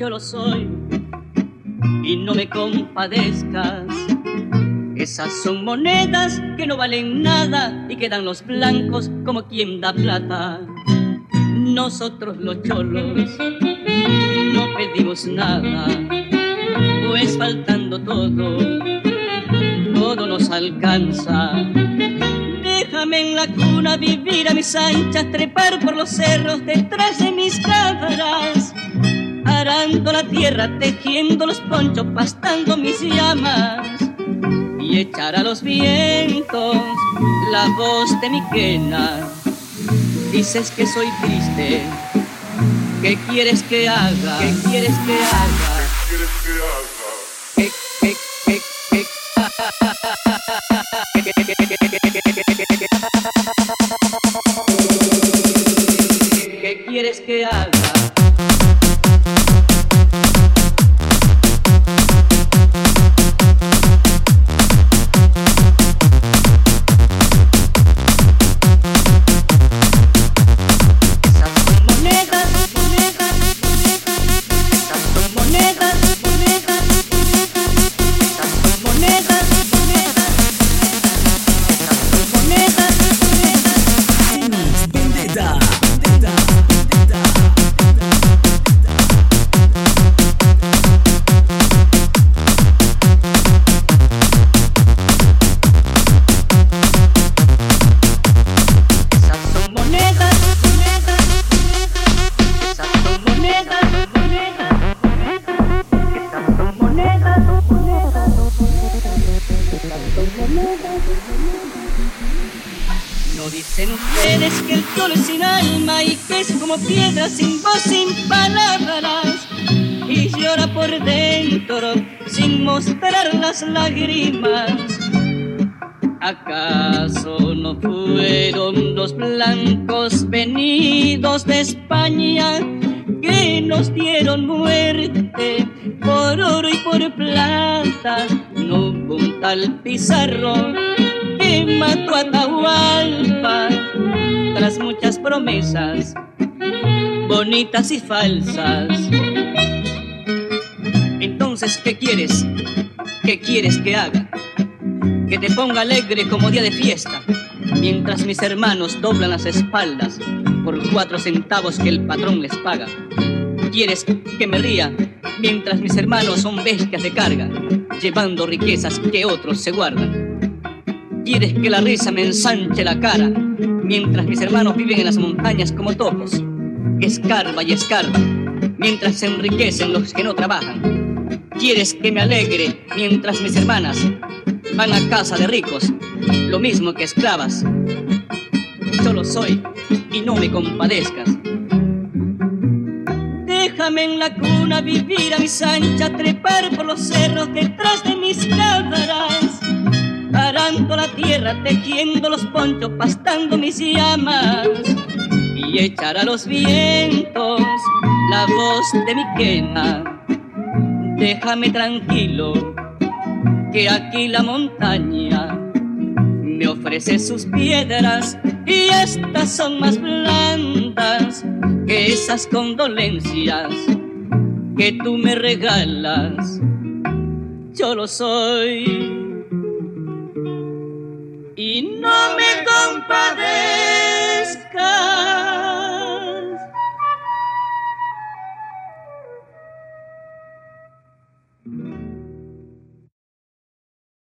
yo lo soy y no me compadezcas. Esas son monedas que no valen nada y quedan los blancos como quien da plata. Nosotros los cholos no pedimos nada, pues faltando todo, todo nos alcanza. Déjame en la cuna vivir a mis anchas, trepar por los cerros detrás de mis cabras, arando la tierra, tejiendo los ponchos, pastando mis llamas y echar a los vientos la voz de mi quena. Dices que soy triste, ¿qué quieres que haga? ¿Qué quieres que haga? ¿Qué, qué, qué, qué? ¿Qué quieres que haga? No dicen ustedes que el toro es sin alma y que como piedra sin voz, sin palabras. Y llora por dentro sin mostrar las lágrimas. ¿Acaso no fueron los blancos venidos de España que nos dieron muerte por oro y por plata? No hubo un tal Pizarro que mató a Atahualpa tras muchas promesas bonitas y falsas. Entonces, ¿qué quieres? ¿Qué quieres que haga? que te ponga alegre como día de fiesta, mientras mis hermanos doblan las espaldas por cuatro centavos que el patrón les paga. Quieres que me ría mientras mis hermanos son bestias de carga, llevando riquezas que otros se guardan. Quieres que la risa me ensanche la cara, mientras mis hermanos viven en las montañas como topos, escarba y escarba, mientras se enriquecen los que no trabajan. Quieres que me alegre mientras mis hermanas van a casa de ricos, lo mismo que esclavas. Yo lo soy y no me compadezcas. Déjame en la cuna vivir a mis anchas, trepar por los cerros detrás de mis cabras, arando la tierra, tejiendo los ponchos, pastando mis llamas y echar a los vientos la voz de mi quena. Déjame tranquilo que aquí la montaña me ofrece sus piedras y estas son más blandas que esas condolencias que tú me regalas. Yo lo soy y no me compadezcas.